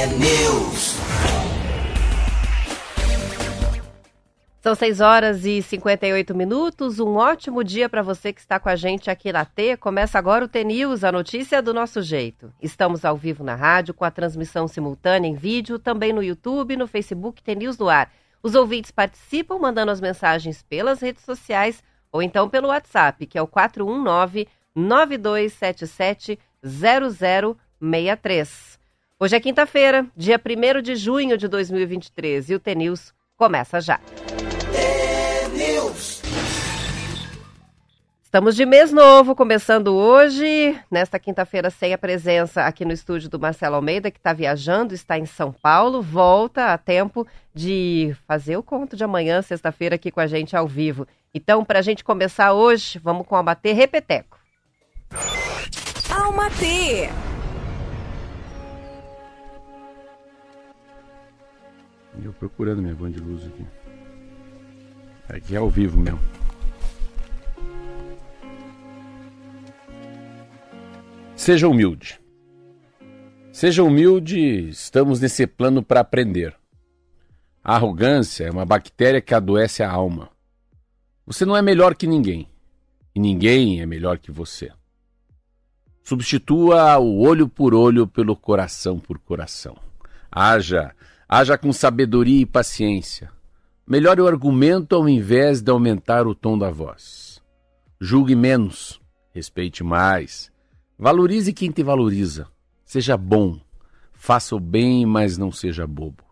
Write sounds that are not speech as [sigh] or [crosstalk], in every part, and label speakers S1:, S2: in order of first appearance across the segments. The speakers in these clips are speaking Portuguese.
S1: T-News.
S2: São 6 horas e 58 minutos. Um ótimo dia para você que está com a gente aqui na T. Começa agora o T-News, a notícia do nosso jeito. Estamos ao vivo na rádio, com a transmissão simultânea em vídeo, também no YouTube, no Facebook T-News no ar. Os ouvintes participam mandando as mensagens pelas redes sociais ou então pelo WhatsApp, que é o 419 9277 0063. Hoje é quinta-feira, dia 1 de junho de 2023 e o T-News começa já. Estamos de mês novo, começando hoje, nesta quinta-feira, sem a presença aqui no estúdio do Marcelo Almeida, que está viajando, está em São Paulo, volta a tempo de fazer o conto de amanhã, sexta-feira, aqui com a gente ao vivo. Então, para a gente começar hoje, vamos com a Bater Repeteco.
S3: Almatê!
S4: Eu procurando minha van de luz aqui. Aqui é ao vivo mesmo. Seja humilde. Seja humilde, estamos nesse plano para aprender. A arrogância é uma bactéria que adoece a alma. Você não é melhor que ninguém, e ninguém é melhor que você. Substitua o olho por olho pelo coração por coração. Haja, haja com sabedoria e paciência. Melhore o argumento ao invés de aumentar o tom da voz. Julgue menos, respeite mais Valorize quem te valoriza. Seja bom. Faça o bem, mas não seja bobo.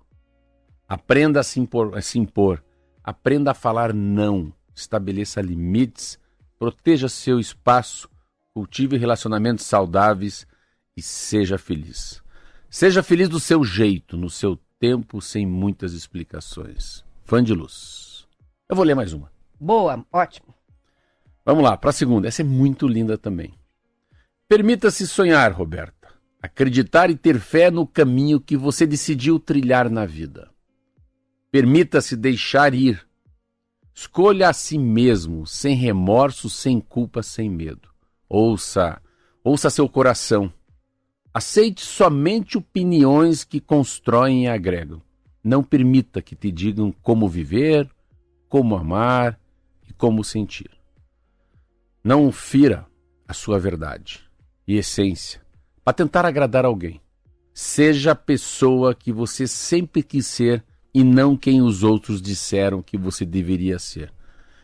S4: Aprenda a se impor. A se impor. Aprenda a falar não. Estabeleça limites. Proteja seu espaço. Cultive relacionamentos saudáveis e seja feliz. Seja feliz do seu jeito, no seu tempo, sem muitas explicações. Fã de luz. Eu vou ler mais uma.
S2: Boa, ótimo.
S4: Vamos lá, para a segunda. Essa é muito linda também. Permita-se sonhar, Roberta. Acreditar e ter fé no caminho que você decidiu trilhar na vida. Permita-se deixar ir. Escolha a si mesmo, sem remorso, sem culpa, sem medo. Ouça, ouça seu coração. Aceite somente opiniões que constroem e agregam. Não permita que te digam como viver, como amar e como sentir. Não fira a sua verdade e essência para tentar agradar alguém. Seja a pessoa que você sempre quis ser e não quem os outros disseram que você deveria ser.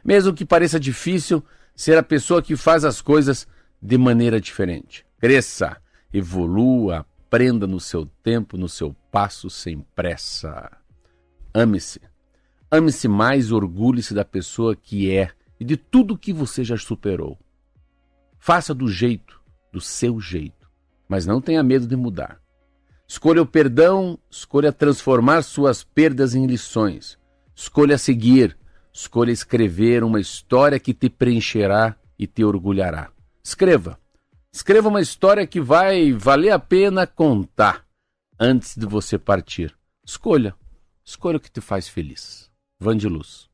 S4: Mesmo que pareça difícil ser a pessoa que faz as coisas de maneira diferente. Cresça, evolua, aprenda no seu tempo, no seu passo, sem pressa. Ame-se. Ame-se mais, orgulhe-se da pessoa que é e de tudo que você já superou. Faça do jeito do seu jeito, mas não tenha medo de mudar. Escolha o perdão, escolha transformar suas perdas em lições. Escolha seguir, escolha escrever uma história que te preencherá e te orgulhará. Escreva. Escreva uma história que vai valer a pena contar antes de você partir. Escolha. Escolha o que te faz feliz. Van de Luz.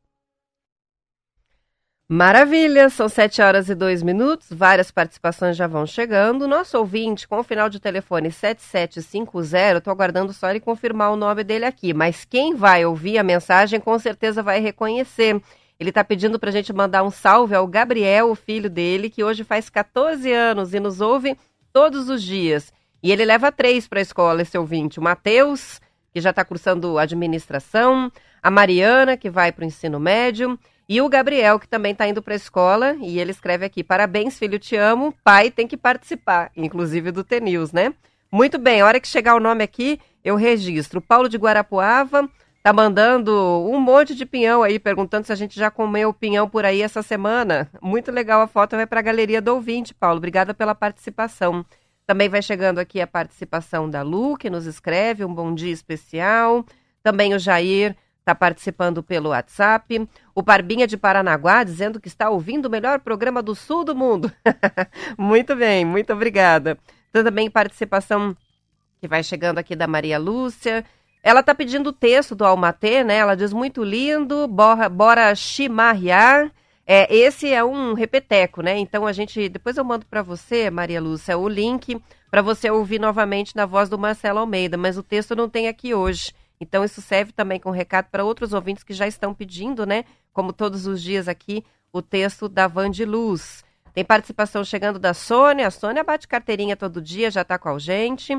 S2: Maravilha, são 7 horas e 2 minutos, várias participações já vão chegando. Nosso ouvinte, com o final de telefone 7750, estou aguardando só ele confirmar o nome dele aqui, mas quem vai ouvir a mensagem com certeza vai reconhecer. Ele está pedindo para a gente mandar um salve ao Gabriel, o filho dele, que hoje faz 14 anos e nos ouve todos os dias. E ele leva três para a escola, esse ouvinte: o Matheus, que já está cursando administração, a Mariana, que vai para o ensino médio e o Gabriel, que também está indo para a escola, e ele escreve aqui: Parabéns, filho, te amo. Pai tem que participar, inclusive do TNews, né? Muito bem, a hora que chegar o nome aqui, eu registro. Paulo de Guarapuava tá mandando um monte de pinhão aí, perguntando se a gente já comeu pinhão por aí essa semana. Muito legal a foto, vai para a galeria do ouvinte, Paulo. Obrigada pela participação. Também vai chegando aqui a participação da Lu, que nos escreve um bom dia especial. Também o Jair está participando pelo WhatsApp. O Parbinha de Paranaguá dizendo que está ouvindo o melhor programa do sul do mundo. [laughs] muito bem, muito obrigada. Então, também participação que vai chegando aqui da Maria Lúcia. Ela está pedindo o texto do Almatê, né? Ela diz muito lindo, bora, bora chimarrear. É, esse é um repeteco, né? Então a gente, depois eu mando para você, Maria Lúcia, o link para você ouvir novamente na voz do Marcelo Almeida, mas o texto não tem aqui hoje. Então isso serve também com recado para outros ouvintes que já estão pedindo, né? Como todos os dias aqui, o texto da Van de Luz. Tem participação chegando da Sônia. A Sônia bate carteirinha todo dia, já está com a gente.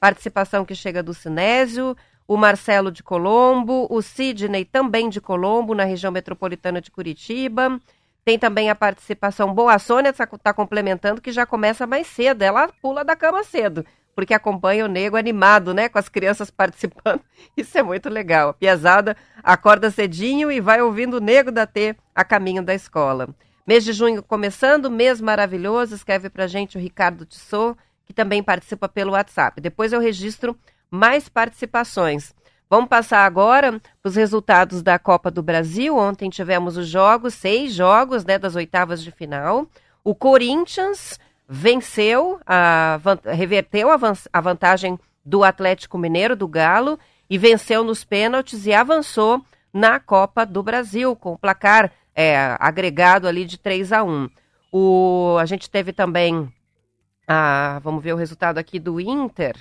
S2: Participação que chega do Sinésio, o Marcelo de Colombo, o Sidney também de Colombo, na região metropolitana de Curitiba. Tem também a participação boa. A Sônia está tá complementando que já começa mais cedo. Ela pula da cama cedo, porque acompanha o nego animado, né? Com as crianças [laughs] participando. Isso é muito legal. A piazada acorda cedinho e vai ouvindo o nego da T a caminho da escola. Mês de junho começando, mês maravilhoso. Escreve pra gente o Ricardo Tissot, que também participa pelo WhatsApp. Depois eu registro mais participações. Vamos passar agora para os resultados da Copa do Brasil. Ontem tivemos os jogos, seis jogos né, das oitavas de final. O Corinthians venceu, a, reverteu a, a vantagem do Atlético Mineiro, do Galo, e venceu nos pênaltis e avançou na Copa do Brasil, com o placar é, agregado ali de 3 a 1. O, a gente teve também, a, vamos ver o resultado aqui do Inter.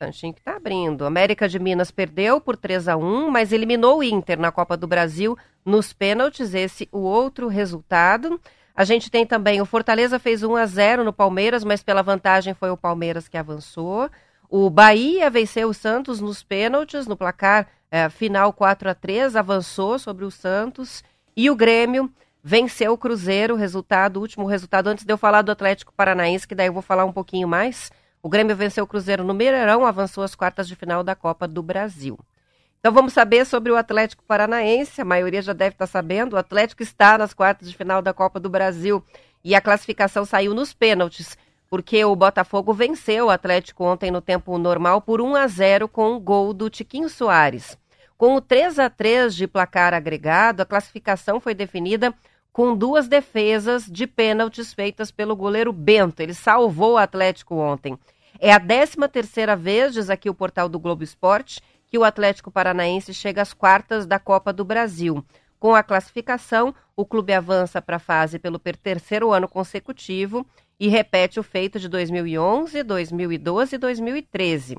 S2: Tanchinho que tá abrindo. América de Minas perdeu por 3 a 1 mas eliminou o Inter na Copa do Brasil nos pênaltis. Esse o outro resultado. A gente tem também o Fortaleza fez 1 a 0 no Palmeiras, mas pela vantagem foi o Palmeiras que avançou. O Bahia venceu o Santos nos pênaltis, no placar é, final 4 a 3 avançou sobre o Santos. E o Grêmio venceu o Cruzeiro, resultado, último resultado, antes de eu falar do Atlético Paranaense, que daí eu vou falar um pouquinho mais. O Grêmio venceu o Cruzeiro no Mineirão, avançou às quartas de final da Copa do Brasil. Então vamos saber sobre o Atlético Paranaense. A maioria já deve estar sabendo. O Atlético está nas quartas de final da Copa do Brasil e a classificação saiu nos pênaltis, porque o Botafogo venceu o Atlético ontem no tempo normal por 1 a 0 com o gol do Tiquinho Soares. Com o 3 a 3 de placar agregado, a classificação foi definida com duas defesas de pênaltis feitas pelo goleiro Bento. Ele salvou o Atlético ontem. É a 13 terceira vez, diz aqui o portal do Globo Esporte, que o Atlético Paranaense chega às quartas da Copa do Brasil. Com a classificação, o clube avança para a fase pelo terceiro ano consecutivo e repete o feito de 2011, 2012 e 2013.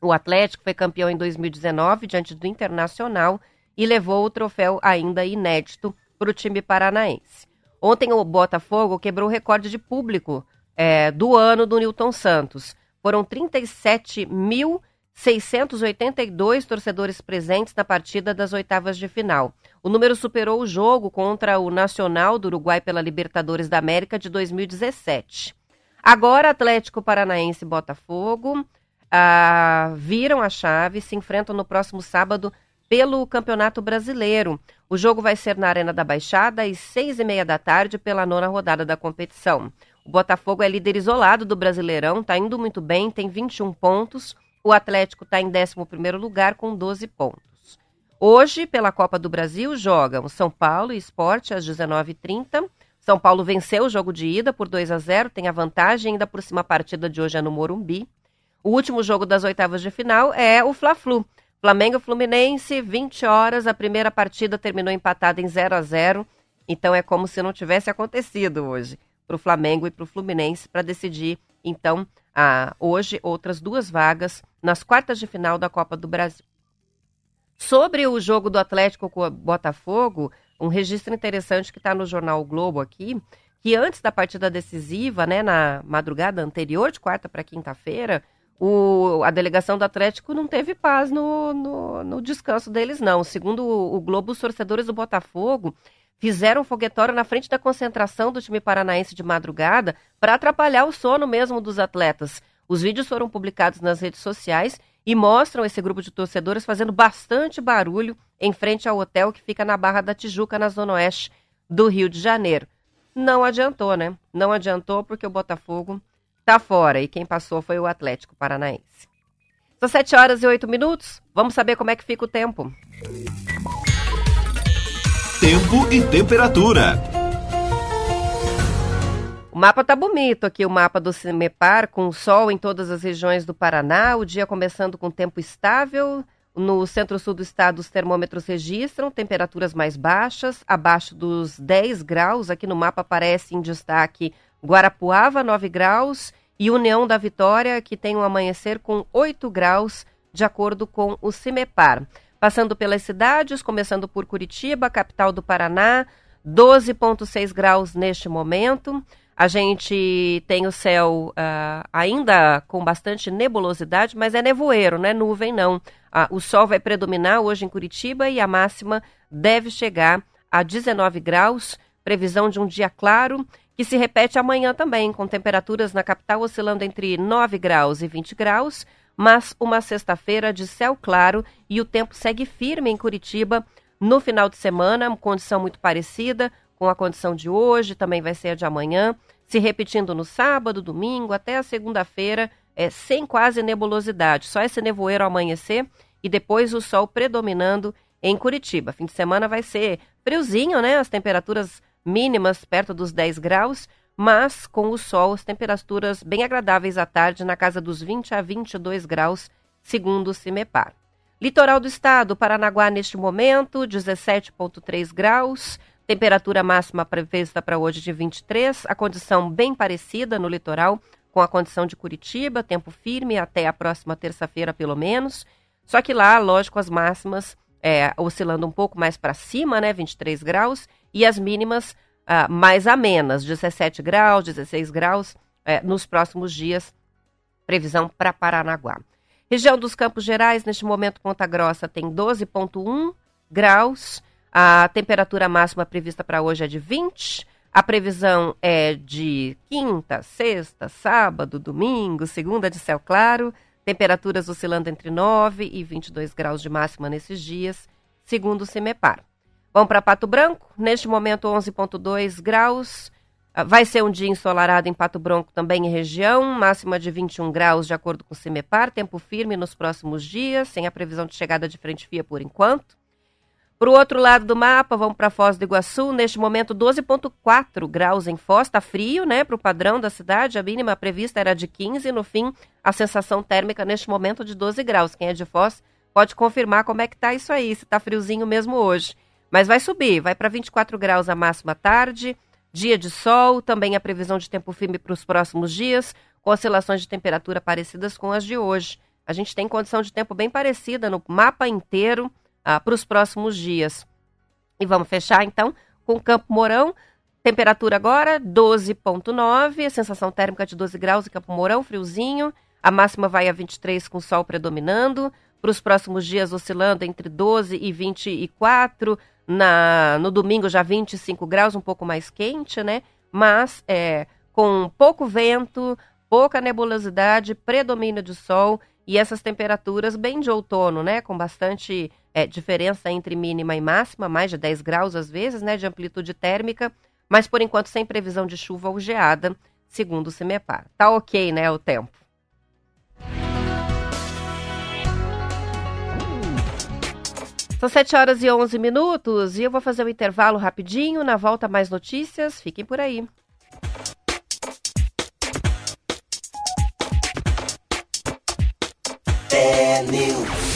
S2: O Atlético foi campeão em 2019 diante do Internacional e levou o troféu ainda inédito para o time paranaense. Ontem o Botafogo quebrou o recorde de público é, do ano do Newton Santos. Foram 37.682 torcedores presentes na partida das oitavas de final. O número superou o jogo contra o Nacional do Uruguai pela Libertadores da América de 2017. Agora, Atlético Paranaense e Botafogo ah, viram a chave, se enfrentam no próximo sábado pelo Campeonato Brasileiro. O jogo vai ser na Arena da Baixada às seis e meia da tarde pela nona rodada da competição. O Botafogo é líder isolado do Brasileirão, está indo muito bem, tem 21 pontos. O Atlético está em 11 lugar com 12 pontos. Hoje, pela Copa do Brasil, jogam São Paulo e Esporte às 19h30. São Paulo venceu o jogo de ida por 2 a 0, tem a vantagem, ainda por cima a partida de hoje é no Morumbi. O último jogo das oitavas de final é o Fla-Flu. Flamengo Fluminense, 20 horas. A primeira partida terminou empatada em 0 a 0 Então é como se não tivesse acontecido hoje para o Flamengo e para o Fluminense para decidir, então, a, hoje outras duas vagas nas quartas de final da Copa do Brasil. Sobre o jogo do Atlético com o Botafogo, um registro interessante que está no jornal o Globo aqui, que antes da partida decisiva, né, na madrugada anterior, de quarta para quinta-feira, o, a delegação do Atlético não teve paz no, no, no descanso deles, não. Segundo o, o, Globo, os torcedores do Botafogo fizeram foguetório na frente da concentração do time paranaense de madrugada para atrapalhar o sono mesmo dos atletas. Os vídeos foram publicados nas redes sociais e mostram esse grupo de torcedores fazendo bastante barulho em frente ao hotel que fica na Barra da Tijuca, na zona oeste do Rio de Janeiro. Não adiantou, né? Não adiantou porque o Botafogo está fora e quem passou foi o Atlético Paranaense. São 7 horas e 8 minutos. Vamos saber como é que fica o tempo.
S1: Tempo e temperatura.
S2: O mapa tá bonito aqui, o mapa do CIMEPAR, com sol em todas as regiões do Paraná, o dia começando com tempo estável. No centro-sul do estado, os termômetros registram temperaturas mais baixas, abaixo dos 10 graus. Aqui no mapa aparece em destaque Guarapuava, 9 graus, e União da Vitória, que tem um amanhecer com 8 graus, de acordo com o CIMEPAR. Passando pelas cidades, começando por Curitiba, capital do Paraná, 12,6 graus neste momento. A gente tem o céu uh, ainda com bastante nebulosidade, mas é nevoeiro, não é nuvem, não. Uh, o sol vai predominar hoje em Curitiba e a máxima deve chegar a 19 graus. Previsão de um dia claro, que se repete amanhã também, com temperaturas na capital oscilando entre 9 graus e 20 graus, mas uma sexta-feira de céu claro e o tempo segue firme em Curitiba. No final de semana, condição muito parecida com a condição de hoje, também vai ser a de amanhã se repetindo no sábado, domingo, até a segunda-feira, é, sem quase nebulosidade, só esse nevoeiro ao amanhecer e depois o sol predominando em Curitiba. Fim de semana vai ser friozinho, né? As temperaturas mínimas perto dos 10 graus, mas com o sol, as temperaturas bem agradáveis à tarde, na casa dos 20 a 22 graus, segundo o CIMEPAR. Litoral do estado, Paranaguá neste momento, 17,3 graus. Temperatura máxima prevista para hoje de 23, a condição bem parecida no litoral com a condição de Curitiba, tempo firme até a próxima terça-feira, pelo menos. Só que lá, lógico, as máximas é, oscilando um pouco mais para cima, né, 23 graus, e as mínimas ah, mais amenas, 17 graus, 16 graus, é, nos próximos dias, previsão para Paranaguá. Região dos Campos Gerais, neste momento, Ponta Grossa tem 12,1 graus, a temperatura máxima prevista para hoje é de 20. A previsão é de quinta, sexta, sábado, domingo, segunda de céu claro. Temperaturas oscilando entre 9 e 22 graus de máxima nesses dias, segundo o CIMEPAR. Vamos para Pato Branco. Neste momento, 11,2 graus. Ah, vai ser um dia ensolarado em Pato Branco, também em região, máxima de 21 graus, de acordo com o CIMEPAR. Tempo firme nos próximos dias, sem a previsão de chegada de frente fria por enquanto. Para o outro lado do mapa, vamos para Foz do Iguaçu. Neste momento, 12,4 graus em Foz. Está frio, né? Para o padrão da cidade. A mínima prevista era de 15. No fim, a sensação térmica neste momento de 12 graus. Quem é de Foz pode confirmar como é que está isso aí, se está friozinho mesmo hoje. Mas vai subir, vai para 24 graus a máxima tarde. Dia de sol, também a previsão de tempo firme para os próximos dias, com oscilações de temperatura parecidas com as de hoje. A gente tem condição de tempo bem parecida no mapa inteiro ah, para os próximos dias. E vamos fechar então com Campo Mourão. Temperatura agora 12,9, a sensação térmica de 12 graus em Campo Mourão, friozinho. A máxima vai a 23 com sol predominando. Para os próximos dias oscilando entre 12 e 24. Na, no domingo já 25 graus, um pouco mais quente, né? Mas é, com pouco vento, pouca nebulosidade, predomínio de sol e essas temperaturas bem de outono, né? Com bastante é, diferença entre mínima e máxima, mais de 10 graus às vezes, né? De amplitude térmica, mas por enquanto sem previsão de chuva ou geada, segundo o CIMEPAR. Tá ok, né? O tempo. São 7 horas e 11 minutos e eu vou fazer um intervalo rapidinho. Na volta, mais notícias. Fiquem por aí. News.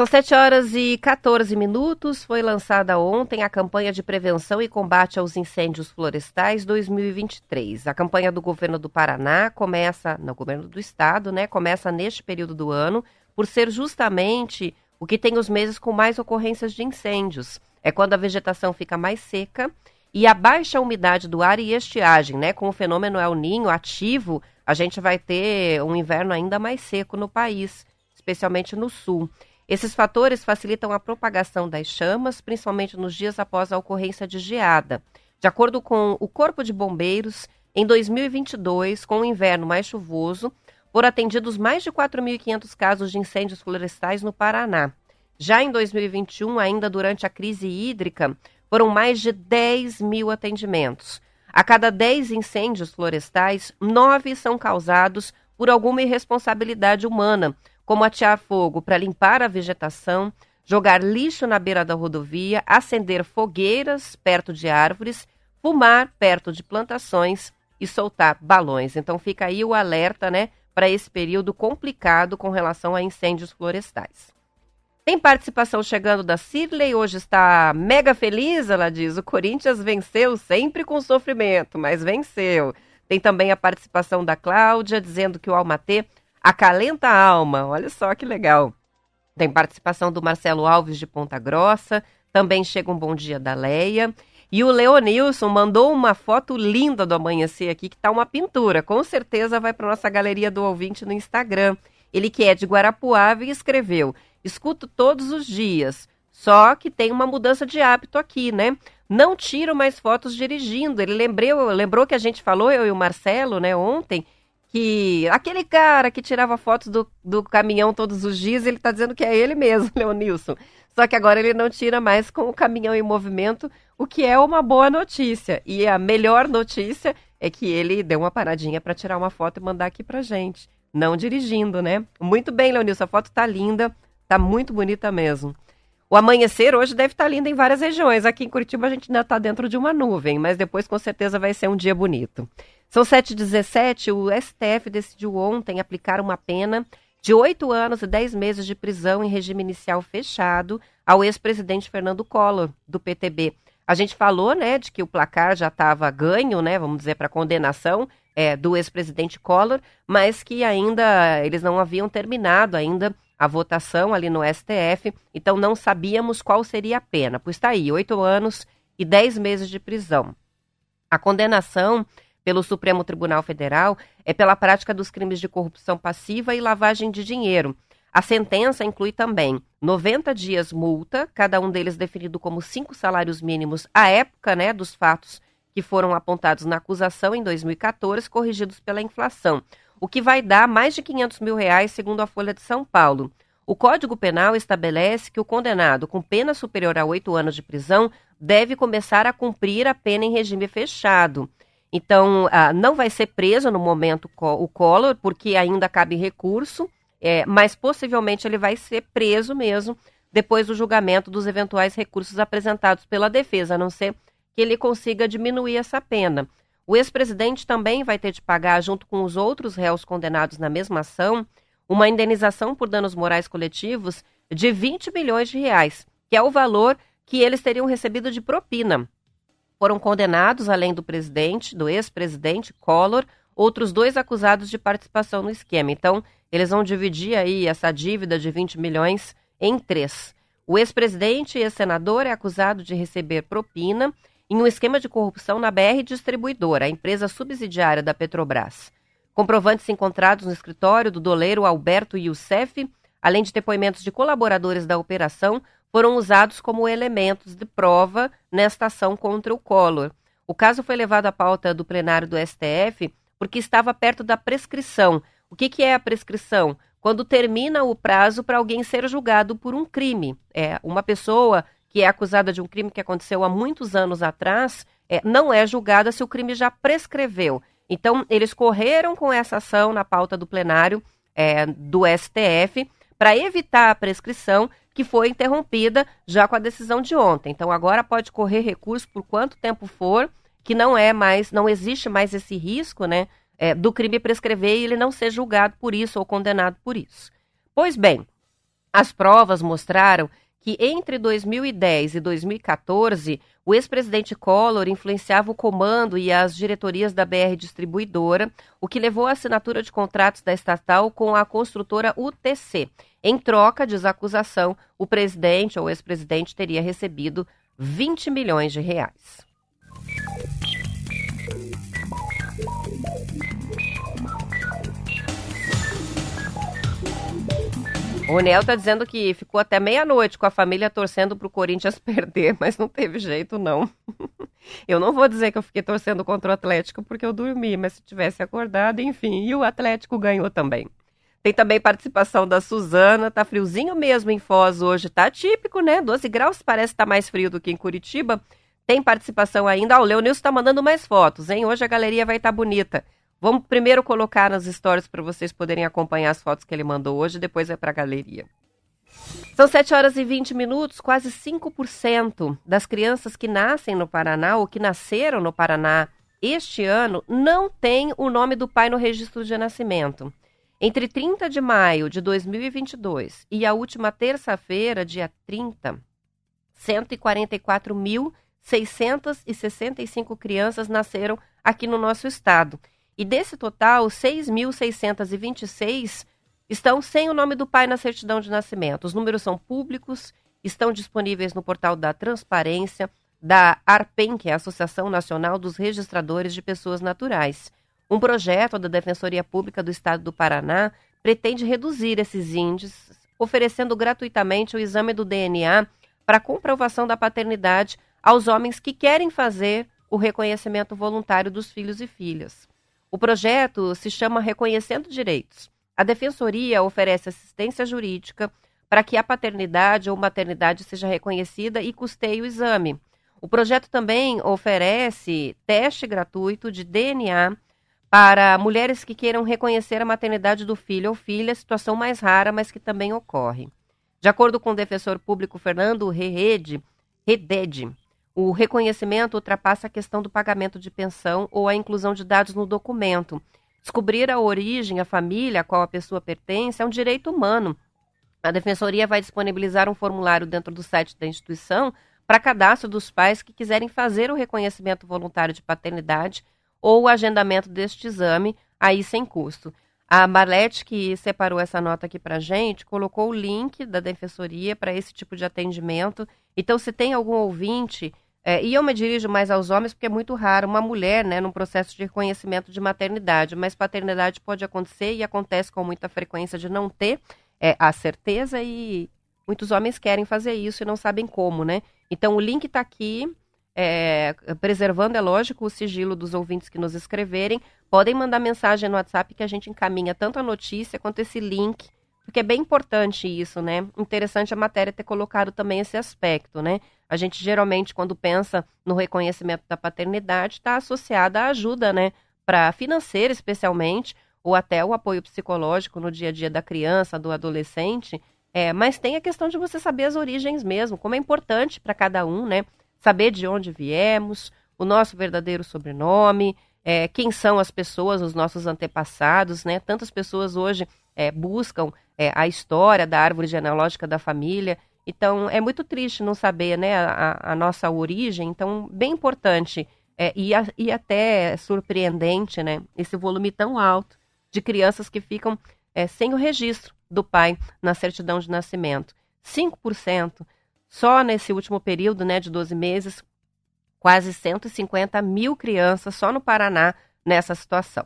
S2: São 7 horas e 14 minutos. Foi lançada ontem a campanha de prevenção e combate aos incêndios florestais 2023. A campanha do governo do Paraná começa, no governo do estado, né? Começa neste período do ano, por ser justamente o que tem os meses com mais ocorrências de incêndios. É quando a vegetação fica mais seca e a baixa umidade do ar e estiagem, né? Com o fenômeno El Ninho ativo, a gente vai ter um inverno ainda mais seco no país, especialmente no sul. Esses fatores facilitam a propagação das chamas, principalmente nos dias após a ocorrência de geada. De acordo com o Corpo de Bombeiros, em 2022, com o inverno mais chuvoso, foram atendidos mais de 4.500 casos de incêndios florestais no Paraná. Já em 2021, ainda durante a crise hídrica, foram mais de 10 mil atendimentos. A cada 10 incêndios florestais, nove são causados por alguma irresponsabilidade humana, como atear fogo para limpar a vegetação, jogar lixo na beira da rodovia, acender fogueiras perto de árvores, fumar perto de plantações e soltar balões. Então fica aí o alerta, né, para esse período complicado com relação a incêndios florestais. Tem participação chegando da Cirley, hoje está mega feliz, ela diz. O Corinthians venceu sempre com sofrimento, mas venceu. Tem também a participação da Cláudia, dizendo que o Almatê acalenta a alma. Olha só que legal. Tem participação do Marcelo Alves de Ponta Grossa. Também chega um bom dia da Leia. E o Leonilson mandou uma foto linda do amanhecer aqui, que está uma pintura. Com certeza vai para nossa galeria do ouvinte no Instagram. Ele que é de Guarapuava e escreveu: Escuto todos os dias. Só que tem uma mudança de hábito aqui, né? Não tiro mais fotos dirigindo. Ele lembrou, lembrou que a gente falou, eu e o Marcelo, né, ontem, que aquele cara que tirava fotos do, do caminhão todos os dias, ele está dizendo que é ele mesmo, [laughs] Leonilson. Só que agora ele não tira mais com o caminhão em movimento, o que é uma boa notícia. E a melhor notícia é que ele deu uma paradinha para tirar uma foto e mandar aqui pra gente. Não dirigindo, né? Muito bem, Leonilson, a foto tá linda. Tá muito bonita mesmo. O amanhecer hoje deve estar tá lindo em várias regiões. Aqui em Curitiba a gente ainda está dentro de uma nuvem, mas depois com certeza vai ser um dia bonito. São 7h17, o STF decidiu ontem aplicar uma pena de oito anos e dez meses de prisão em regime inicial fechado ao ex-presidente Fernando Collor, do PTB. A gente falou, né, de que o placar já estava ganho, né, vamos dizer, para condenação é, do ex-presidente Collor, mas que ainda eles não haviam terminado ainda a votação ali no STF, então não sabíamos qual seria a pena. Pois está aí, oito anos e dez meses de prisão. A condenação pelo Supremo Tribunal Federal é pela prática dos crimes de corrupção passiva e lavagem de dinheiro. A sentença inclui também 90 dias multa, cada um deles definido como cinco salários mínimos à época né, dos fatos que foram apontados na acusação em 2014, corrigidos pela inflação o que vai dar mais de 500 mil reais, segundo a Folha de São Paulo. O Código Penal estabelece que o condenado com pena superior a oito anos de prisão deve começar a cumprir a pena em regime fechado. Então, ah, não vai ser preso no momento o Collor, porque ainda cabe recurso, é, mas possivelmente ele vai ser preso mesmo depois do julgamento dos eventuais recursos apresentados pela defesa, a não ser que ele consiga diminuir essa pena. O ex-presidente também vai ter de pagar, junto com os outros réus condenados na mesma ação, uma indenização por danos morais coletivos de 20 milhões de reais, que é o valor que eles teriam recebido de propina. Foram condenados, além do presidente, do ex-presidente Collor, outros dois acusados de participação no esquema. Então, eles vão dividir aí essa dívida de 20 milhões em três. O ex-presidente e ex-senador é acusado de receber propina em um esquema de corrupção na BR Distribuidora, a empresa subsidiária da Petrobras. Comprovantes encontrados no escritório do doleiro Alberto Youssef, além de depoimentos de colaboradores da operação, foram usados como elementos de prova nesta ação contra o Collor. O caso foi levado à pauta do plenário do STF porque estava perto da prescrição. O que, que é a prescrição? Quando termina o prazo para alguém ser julgado por um crime. É uma pessoa que é acusada de um crime que aconteceu há muitos anos atrás, é, não é julgada se o crime já prescreveu. Então, eles correram com essa ação na pauta do plenário é, do STF para evitar a prescrição que foi interrompida já com a decisão de ontem. Então, agora pode correr recurso por quanto tempo for, que não é mais, não existe mais esse risco, né, é, do crime prescrever e ele não ser julgado por isso ou condenado por isso. Pois bem, as provas mostraram que entre 2010 e 2014, o ex-presidente Collor influenciava o comando e as diretorias da BR Distribuidora, o que levou à assinatura de contratos da estatal com a construtora UTC. Em troca, diz a acusação, o presidente ou ex-presidente teria recebido 20 milhões de reais. O Nel tá dizendo que ficou até meia-noite com a família torcendo pro Corinthians [laughs] perder, mas não teve jeito, não. eu não vou dizer que eu fiquei torcendo contra o Atlético porque eu dormi, mas se tivesse acordado, enfim. E o Atlético ganhou também. Tem também participação da Suzana, tá friozinho mesmo em Foz hoje, tá típico, né? 12 graus parece estar tá mais frio do que em Curitiba. Tem participação ainda. Ah, o Leonilson tá mandando mais fotos, hein? Hoje a galeria vai estar tá bonita. Vamos primeiro colocar nas stories para vocês poderem acompanhar as fotos que ele mandou hoje, depois vai para a galeria. São 7 horas e 20 minutos, quase 5% das crianças que nascem no Paraná ou que nasceram no Paraná este ano não têm o nome do pai no registro de nascimento. Entre 30 de maio de 2022 e a última terça-feira, dia 30, 144.665 crianças nasceram aqui no nosso estado. E desse total, 6.626 estão sem o nome do pai na certidão de nascimento. Os números são públicos, estão disponíveis no portal da Transparência, da ARPEN, que é a Associação Nacional dos Registradores de Pessoas Naturais. Um projeto da Defensoria Pública do Estado do Paraná pretende reduzir esses índices, oferecendo gratuitamente o exame do DNA para comprovação da paternidade aos homens que querem fazer o reconhecimento voluntário dos filhos e filhas. O projeto se chama Reconhecendo Direitos. A Defensoria oferece assistência jurídica para que a paternidade ou maternidade seja reconhecida e custeie o exame. O projeto também oferece teste gratuito de DNA para mulheres que queiram reconhecer a maternidade do filho ou filha, situação mais rara, mas que também ocorre. De acordo com o defensor público Fernando Redede, Redede o reconhecimento ultrapassa a questão do pagamento de pensão ou a inclusão de dados no documento. Descobrir a origem, a família a qual a pessoa pertence é um direito humano. A Defensoria vai disponibilizar um formulário dentro do site da instituição para cadastro dos pais que quiserem fazer o reconhecimento voluntário de paternidade ou o agendamento deste exame, aí sem custo. A Marlete, que separou essa nota aqui para gente, colocou o link da Defensoria para esse tipo de atendimento. Então, se tem algum ouvinte, é, e eu me dirijo mais aos homens, porque é muito raro uma mulher, né, num processo de reconhecimento de maternidade, mas paternidade pode acontecer e acontece com muita frequência de não ter é, a certeza e muitos homens querem fazer isso e não sabem como, né? Então, o link está aqui, é, preservando, é lógico, o sigilo dos ouvintes que nos escreverem. Podem mandar mensagem no WhatsApp que a gente encaminha tanto a notícia quanto esse link, porque é bem importante isso, né? Interessante a matéria ter colocado também esse aspecto, né? A gente geralmente, quando pensa no reconhecimento da paternidade, está associada à ajuda, né? Para financeira, especialmente, ou até o apoio psicológico no dia a dia da criança, do adolescente. É, mas tem a questão de você saber as origens mesmo, como é importante para cada um, né? saber de onde viemos, o nosso verdadeiro sobrenome, é, quem são as pessoas, os nossos antepassados, né? Tantas pessoas hoje é, buscam é, a história da árvore genealógica da família. Então, é muito triste não saber né, a, a nossa origem. Então, bem importante é, e, a, e até surpreendente né, esse volume tão alto de crianças que ficam é, sem o registro do pai na certidão de nascimento. 5% só nesse último período né, de 12 meses, quase 150 mil crianças só no Paraná nessa situação.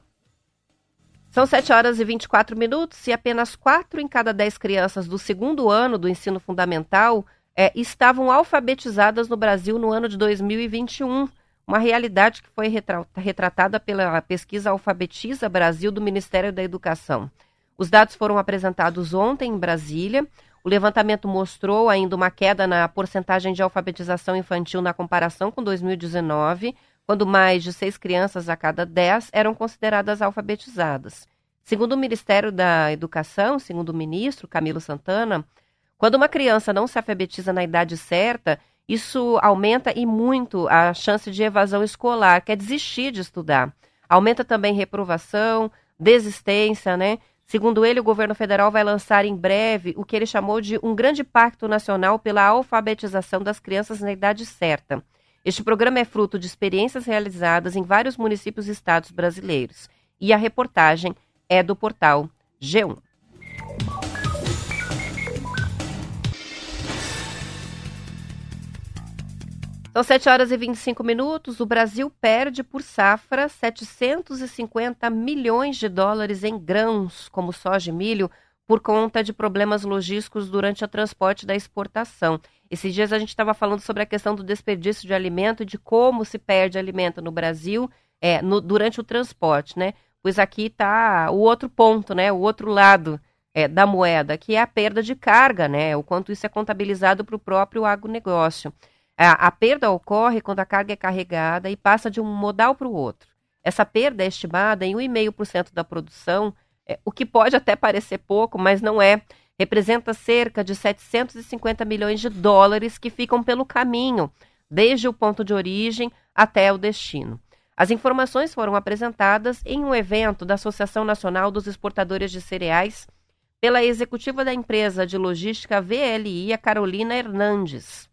S2: São 7 horas e 24 minutos e apenas 4 em cada 10 crianças do segundo ano do ensino fundamental é, estavam alfabetizadas no Brasil no ano de 2021. Uma realidade que foi retratada pela pesquisa Alfabetiza Brasil do Ministério da Educação. Os dados foram apresentados ontem em Brasília. O levantamento mostrou ainda uma queda na porcentagem de alfabetização infantil na comparação com 2019, quando mais de seis crianças a cada dez eram consideradas alfabetizadas. Segundo o Ministério da Educação, segundo o ministro Camilo Santana, quando uma criança não se alfabetiza na idade certa, isso aumenta e muito a chance de evasão escolar, que é desistir de estudar. Aumenta também reprovação, desistência, né? Segundo ele, o governo federal vai lançar em breve o que ele chamou de um grande pacto nacional pela alfabetização das crianças na idade certa. Este programa é fruto de experiências realizadas em vários municípios e estados brasileiros. E a reportagem é do portal G1. São 7 horas e 25 minutos. O Brasil perde por safra 750 milhões de dólares em grãos, como soja e milho, por conta de problemas logísticos durante o transporte da exportação. Esses dias a gente estava falando sobre a questão do desperdício de alimento de como se perde alimento no Brasil é, no, durante o transporte, né? Pois aqui está o outro ponto, né? O outro lado é, da moeda, que é a perda de carga, né? O quanto isso é contabilizado para o próprio agronegócio. A, a perda ocorre quando a carga é carregada e passa de um modal para o outro. Essa perda é estimada em 1,5% da produção, é, o que pode até parecer pouco, mas não é. Representa cerca de 750 milhões de dólares que ficam pelo caminho, desde o ponto de origem até o destino. As informações foram apresentadas em um evento da Associação Nacional dos Exportadores de Cereais pela executiva da empresa de logística VLI, a Carolina Hernandes.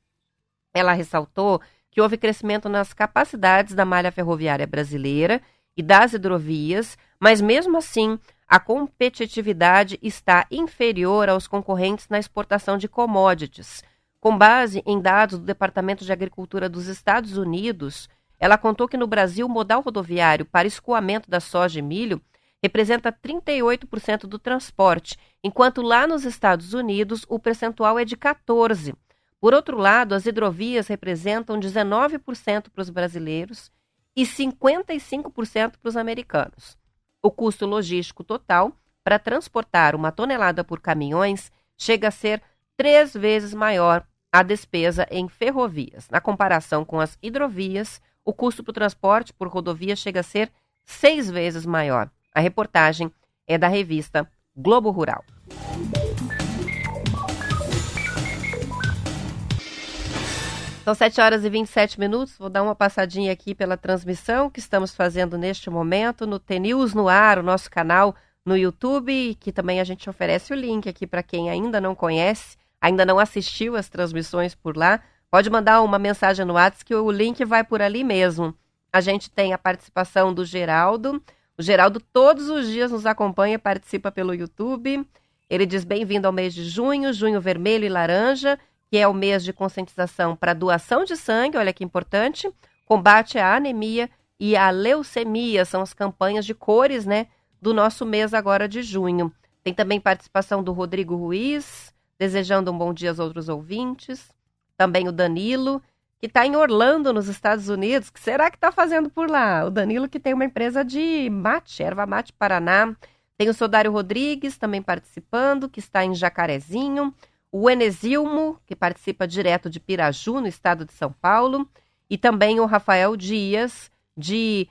S2: Ela ressaltou que houve crescimento nas capacidades da malha ferroviária brasileira e das hidrovias, mas mesmo assim a competitividade está inferior aos concorrentes na exportação de commodities. Com base em dados do Departamento de Agricultura dos Estados Unidos, ela contou que no Brasil o modal rodoviário para escoamento da soja e milho representa 38% do transporte, enquanto lá nos Estados Unidos o percentual é de 14%. Por outro lado, as hidrovias representam 19% para os brasileiros e 55% para os americanos. O custo logístico total para transportar uma tonelada por caminhões chega a ser três vezes maior a despesa em ferrovias. Na comparação com as hidrovias, o custo para o transporte por rodovia chega a ser seis vezes maior. A reportagem é da revista Globo Rural. São 7 horas e 27 minutos. Vou dar uma passadinha aqui pela transmissão que estamos fazendo neste momento no TNews no ar, o nosso canal no YouTube, que também a gente oferece o link aqui para quem ainda não conhece, ainda não assistiu as transmissões por lá. Pode mandar uma mensagem no WhatsApp que o link vai por ali mesmo. A gente tem a participação do Geraldo. O Geraldo todos os dias nos acompanha, participa pelo YouTube. Ele diz bem-vindo ao mês de junho, junho vermelho e laranja, que é o mês de conscientização para doação de sangue, olha que importante, combate à anemia e à leucemia, são as campanhas de cores, né, do nosso mês agora de junho. Tem também participação do Rodrigo Ruiz, desejando um bom dia aos outros ouvintes também o Danilo, que está em Orlando, nos Estados Unidos. O que será que está fazendo por lá? O Danilo, que tem uma empresa de mate, erva mate Paraná. Tem o Sodário Rodrigues também participando, que está em Jacarezinho. O Enesilmo, que participa direto de Piraju, no estado de São Paulo. E também o Rafael Dias, de.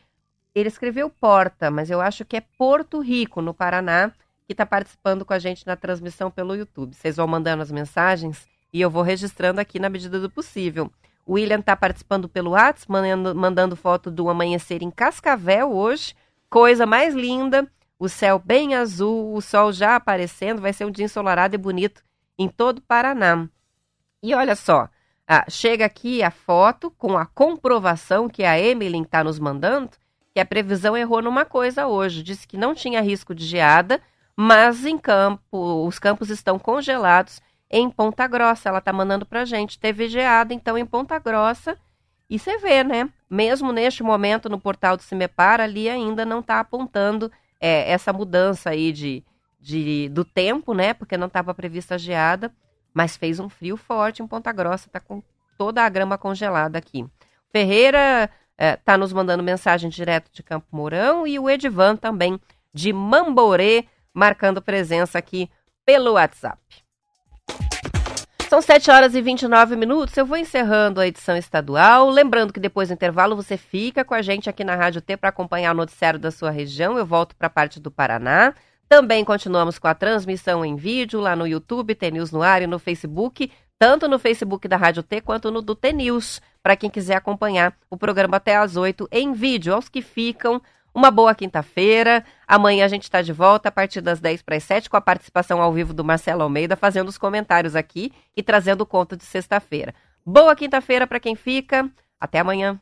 S2: Ele escreveu Porta, mas eu acho que é Porto Rico, no Paraná, que está participando com a gente na transmissão pelo YouTube. Vocês vão mandando as mensagens e eu vou registrando aqui na medida do possível. O William está participando pelo WhatsApp, mandando, mandando foto do amanhecer em Cascavel hoje. Coisa mais linda. O céu bem azul, o sol já aparecendo. Vai ser um dia ensolarado e bonito em todo o Paraná. E olha só, ah, chega aqui a foto com a comprovação que a Emily está nos mandando, que a previsão errou numa coisa hoje. Disse que não tinha risco de geada, mas em campo, os campos estão congelados em Ponta Grossa. Ela tá mandando pra gente. Teve geada, então, em Ponta Grossa. E você vê, né? Mesmo neste momento no portal do Cimepar, ali ainda não está apontando é, essa mudança aí de, de, do tempo, né? Porque não estava prevista a geada, mas fez um frio forte em Ponta Grossa, tá com toda a grama congelada aqui. Ferreira é, tá nos mandando mensagem direto de Campo Mourão e o Edivan também de Mamborê, marcando presença aqui pelo WhatsApp. São 7 horas e 29 minutos. Eu vou encerrando a edição estadual. Lembrando que depois do intervalo você fica com a gente aqui na Rádio T para acompanhar o noticiário da sua região. Eu volto para a parte do Paraná. Também continuamos com a transmissão em vídeo lá no YouTube, T-News no ar e no Facebook, tanto no Facebook da Rádio T quanto no do T-News, para quem quiser acompanhar o programa até às 8 em vídeo. Aos que ficam, uma boa quinta-feira. Amanhã a gente está de volta a partir das 10 para as 7 com a participação ao vivo do Marcelo Almeida, fazendo os comentários aqui e trazendo o conto de sexta-feira. Boa quinta-feira para quem fica. Até amanhã.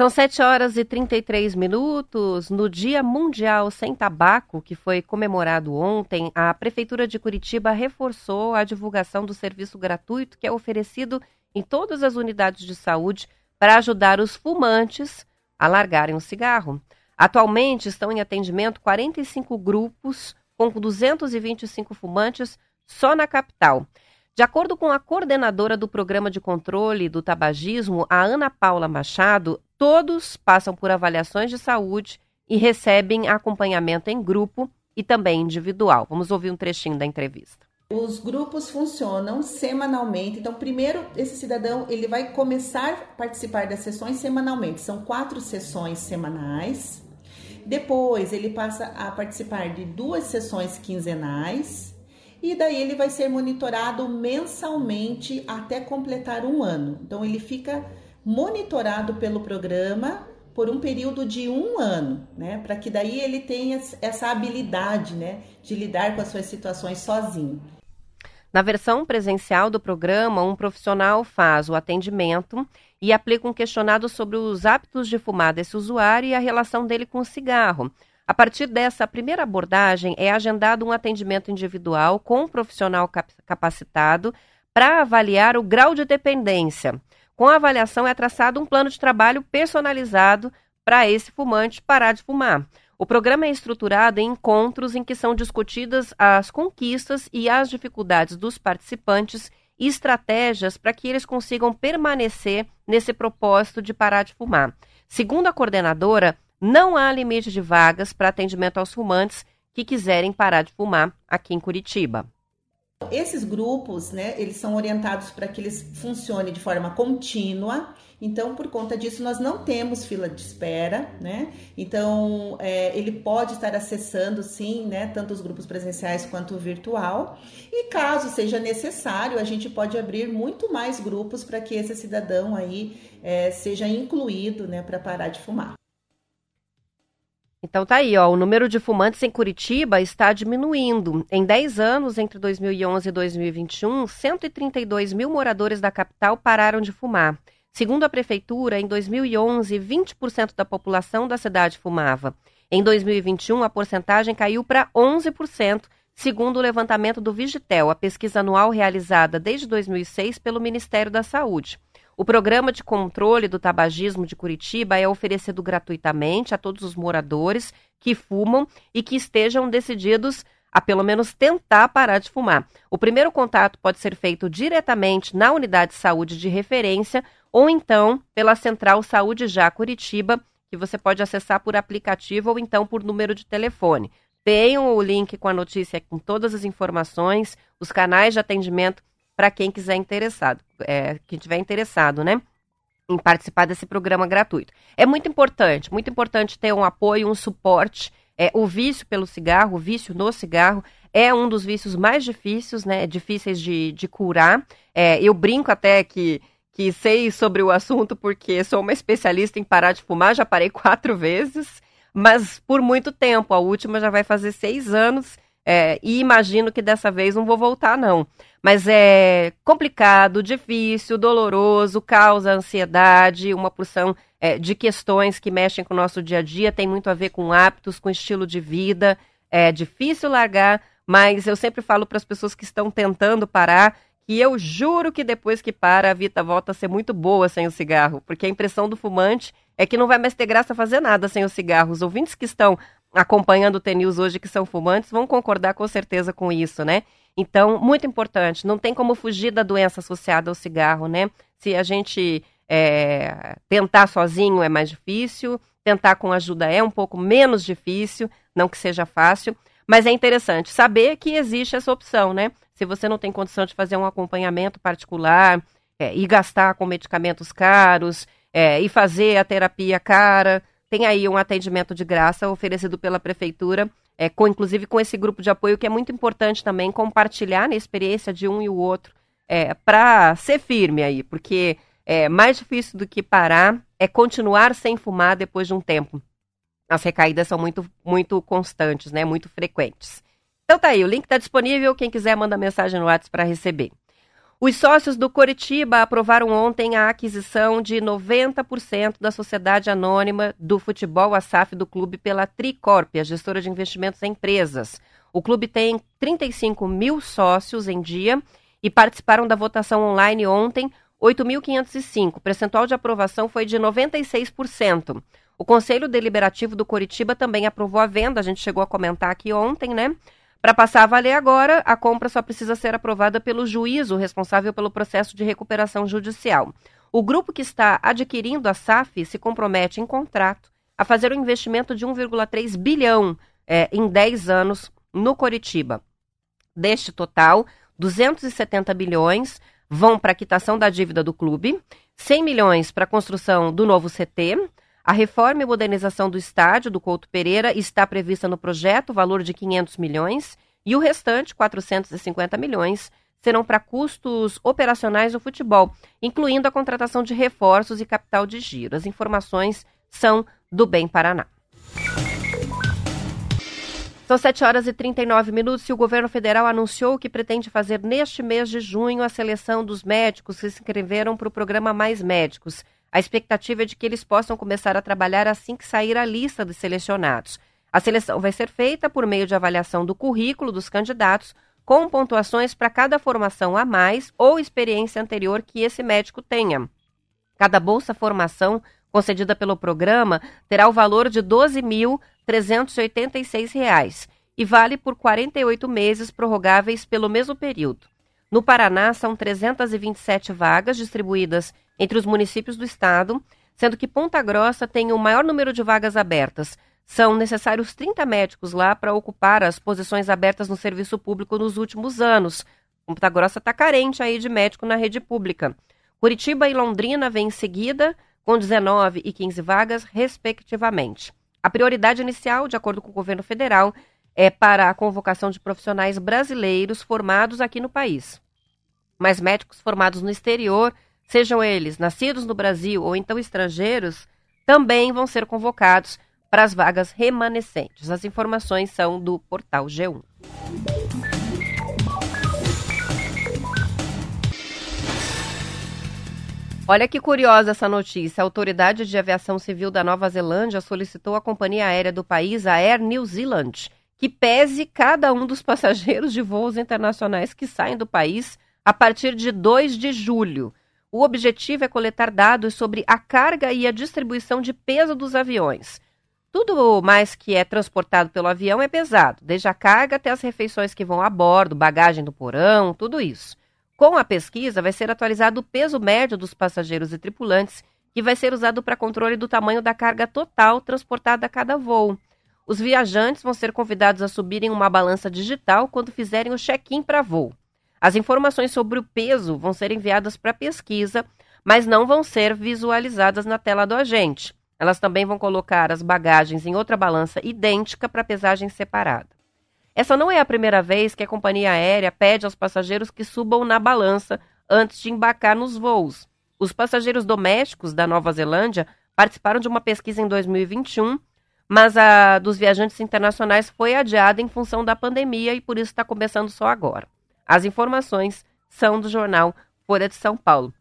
S2: São 7 horas e 33 minutos. No Dia Mundial Sem Tabaco, que foi comemorado ontem, a Prefeitura de Curitiba reforçou a divulgação do serviço gratuito que é oferecido em todas as unidades de saúde para ajudar os fumantes a largarem o cigarro. Atualmente estão em atendimento 45 grupos com 225 fumantes só na capital. De acordo com a coordenadora do Programa de Controle do Tabagismo, a Ana Paula Machado, todos passam por avaliações de saúde e recebem acompanhamento em grupo e também individual. Vamos ouvir um trechinho da entrevista.
S3: Os grupos funcionam semanalmente. Então, primeiro, esse cidadão ele vai começar a participar das sessões semanalmente. São quatro sessões semanais. Depois, ele passa a participar de duas sessões quinzenais. E daí ele vai ser monitorado mensalmente até completar um ano. Então, ele fica monitorado pelo programa por um período de um ano, né? Para que daí ele tenha essa habilidade, né, de lidar com as suas situações sozinho.
S2: Na versão presencial do programa, um profissional faz o atendimento e aplica um questionário sobre os hábitos de fumar desse usuário e a relação dele com o cigarro. A partir dessa primeira abordagem, é agendado um atendimento individual com um profissional capacitado para avaliar o grau de dependência. Com a avaliação é traçado um plano de trabalho personalizado para esse fumante parar de fumar. O programa é estruturado em encontros em que são discutidas as conquistas e as dificuldades dos participantes e estratégias para que eles consigam permanecer nesse propósito de parar de fumar. Segundo a coordenadora, não há limite de vagas para atendimento aos fumantes que quiserem parar de fumar aqui em Curitiba.
S3: Esses grupos, né, eles são orientados para que eles funcionem de forma contínua. Então, por conta disso, nós não temos fila de espera, né? Então, é, ele pode estar acessando, sim, né, tanto os grupos presenciais quanto o virtual. E caso seja necessário, a gente pode abrir muito mais grupos para que esse cidadão aí é, seja incluído, né, para parar de fumar.
S2: Então tá aí, ó, o número de fumantes em Curitiba está diminuindo. Em 10 anos, entre 2011 e 2021, 132 mil moradores da capital pararam de fumar. Segundo a prefeitura, em 2011, 20% da população da cidade fumava. Em 2021, a porcentagem caiu para 11%, segundo o levantamento do Vigitel, a pesquisa anual realizada desde 2006 pelo Ministério da Saúde. O programa de controle do tabagismo de Curitiba é oferecido gratuitamente a todos os moradores que fumam e que estejam decididos a pelo menos tentar parar de fumar. O primeiro contato pode ser feito diretamente na unidade de saúde de referência ou então pela Central Saúde Já Curitiba, que você pode acessar por aplicativo ou então por número de telefone. Tenham o link com a notícia com todas as informações, os canais de atendimento para quem quiser interessado, é, quem tiver interessado, né? Em participar desse programa gratuito. É muito importante, muito importante ter um apoio, um suporte. É, o vício pelo cigarro, o vício no cigarro, é um dos vícios mais difíceis, né? Difíceis de, de curar. É, eu brinco até que, que sei sobre o assunto porque sou uma especialista em parar de fumar, já parei [laughs] quatro vezes, mas por muito tempo. A última já vai fazer seis anos é, e imagino que dessa vez não vou voltar, não. Mas é complicado, difícil, doloroso, causa ansiedade, uma porção é, de questões que mexem com o nosso dia a dia, tem muito a ver com hábitos, com estilo de vida. É difícil largar, mas eu sempre falo para as pessoas que estão tentando parar que eu juro que depois que para, a vida volta a ser muito boa sem o cigarro, porque a impressão do fumante é que não vai mais ter graça fazer nada sem o cigarro. Os ouvintes que estão acompanhando o TNews hoje que são fumantes vão concordar com certeza com isso, né? Então, muito importante, não tem como fugir da doença associada ao cigarro, né? Se a gente é, tentar sozinho é mais difícil, tentar com ajuda é um pouco menos difícil, não que seja fácil, mas é interessante saber que existe essa opção, né? Se você não tem condição de fazer um acompanhamento particular é, e gastar com medicamentos caros é, e fazer a terapia cara, tem aí um atendimento de graça oferecido pela prefeitura, é, com, inclusive com esse grupo de apoio, que é muito importante também compartilhar a experiência de um e o outro, é, para ser firme aí, porque é mais difícil do que parar é continuar sem fumar depois de um tempo. As recaídas são muito, muito constantes, né? Muito frequentes. Então tá aí, o link está disponível. Quem quiser manda mensagem no WhatsApp para receber. Os sócios do Coritiba aprovaram ontem a aquisição de 90% da sociedade anônima do futebol ASAF do clube pela Tricorp, a gestora de investimentos em empresas. O clube tem 35 mil sócios em dia e participaram da votação online ontem 8.505. O percentual de aprovação foi de 96%. O Conselho Deliberativo do Coritiba também aprovou a venda, a gente chegou a comentar aqui ontem, né? Para passar a valer agora, a compra só precisa ser aprovada pelo juízo responsável pelo processo de recuperação judicial. O grupo que está adquirindo a SAF se compromete em contrato a fazer um investimento de 1,3 bilhão é, em 10 anos no Coritiba. Deste total, 270 bilhões vão para a quitação da dívida do clube, 100 milhões para a construção do novo CT, a reforma e modernização do estádio do Couto Pereira está prevista no projeto, valor de 500 milhões, e o restante, 450 milhões, serão para custos operacionais do futebol, incluindo a contratação de reforços e capital de giro. As informações são do Bem Paraná. São 7 horas e 39 minutos e o governo federal anunciou que pretende fazer neste mês de junho a seleção dos médicos que se inscreveram para o programa Mais Médicos. A expectativa é de que eles possam começar a trabalhar assim que sair a lista de selecionados. A seleção vai ser feita por meio de avaliação do currículo dos candidatos, com pontuações para cada formação a mais ou experiência anterior que esse médico tenha. Cada bolsa formação concedida pelo programa terá o valor de R$ 12.386 e vale por 48 meses prorrogáveis pelo mesmo período. No Paraná, são 327 vagas distribuídas entre os municípios do estado, sendo que Ponta Grossa tem o maior número de vagas abertas. São necessários 30 médicos lá para ocupar as posições abertas no serviço público nos últimos anos. Ponta Grossa está carente aí de médico na rede pública. Curitiba e Londrina vêm em seguida, com 19 e 15 vagas, respectivamente. A prioridade inicial, de acordo com o governo federal, é para a convocação de profissionais brasileiros formados aqui no país. Mas médicos formados no exterior, sejam eles nascidos no Brasil ou então estrangeiros, também vão ser convocados para as vagas remanescentes. As informações são do portal G1. Olha que curiosa essa notícia. A Autoridade de Aviação Civil da Nova Zelândia solicitou à companhia aérea do país, a Air New Zealand, que pese cada um dos passageiros de voos internacionais que saem do país a partir de 2 de julho. O objetivo é coletar dados sobre a carga e a distribuição de peso dos aviões. Tudo mais que é transportado pelo avião é pesado, desde a carga até as refeições que vão a bordo, bagagem do porão, tudo isso. Com a pesquisa, vai ser atualizado o peso médio dos passageiros e tripulantes, que vai ser usado para controle do tamanho da carga total transportada a cada voo. Os viajantes vão ser convidados a subirem uma balança digital quando fizerem o check-in para voo. As informações sobre o peso vão ser enviadas para pesquisa, mas não vão ser visualizadas na tela do agente. Elas também vão colocar as bagagens em outra balança idêntica para pesagem separada. Essa não é a primeira vez que a companhia aérea pede aos passageiros que subam na balança antes de embarcar nos voos. Os passageiros domésticos da Nova Zelândia participaram de uma pesquisa em 2021, mas a dos viajantes internacionais foi adiada em função da pandemia e por isso está começando só agora. As informações são do jornal Folha de São Paulo.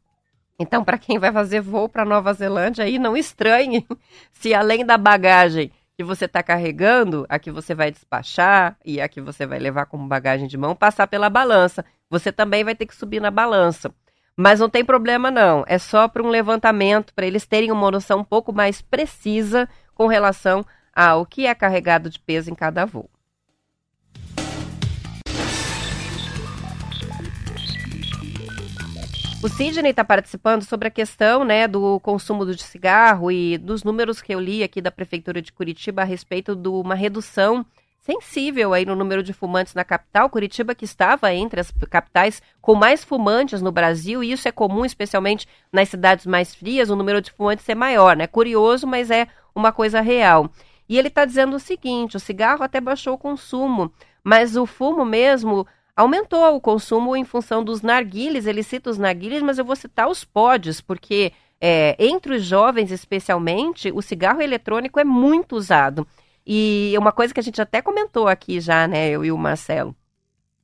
S2: Então, para quem vai fazer voo para Nova Zelândia, aí não estranhe [laughs] se além da bagagem que você está carregando, a que você vai despachar e a que você vai levar como bagagem de mão, passar pela balança. Você também vai ter que subir na balança. Mas não tem problema não, é só para um levantamento, para eles terem uma noção um pouco mais precisa com relação ao que é carregado de peso em cada voo. O Sidney está participando sobre a questão né, do consumo de cigarro e dos números que eu li aqui da Prefeitura de Curitiba a respeito de uma redução sensível aí no número de fumantes na capital. Curitiba que estava entre as capitais com mais fumantes no Brasil, e isso é comum especialmente nas cidades mais frias, o número de fumantes é maior, né? Curioso, mas é uma coisa real. E ele está dizendo o seguinte: o cigarro até baixou o consumo, mas o fumo mesmo aumentou o consumo em função dos narguiles. Ele cita os narguiles, mas eu vou citar os pods, porque é, entre os jovens, especialmente, o cigarro eletrônico é muito usado. E uma coisa que a gente até comentou aqui já, né, eu e o Marcelo,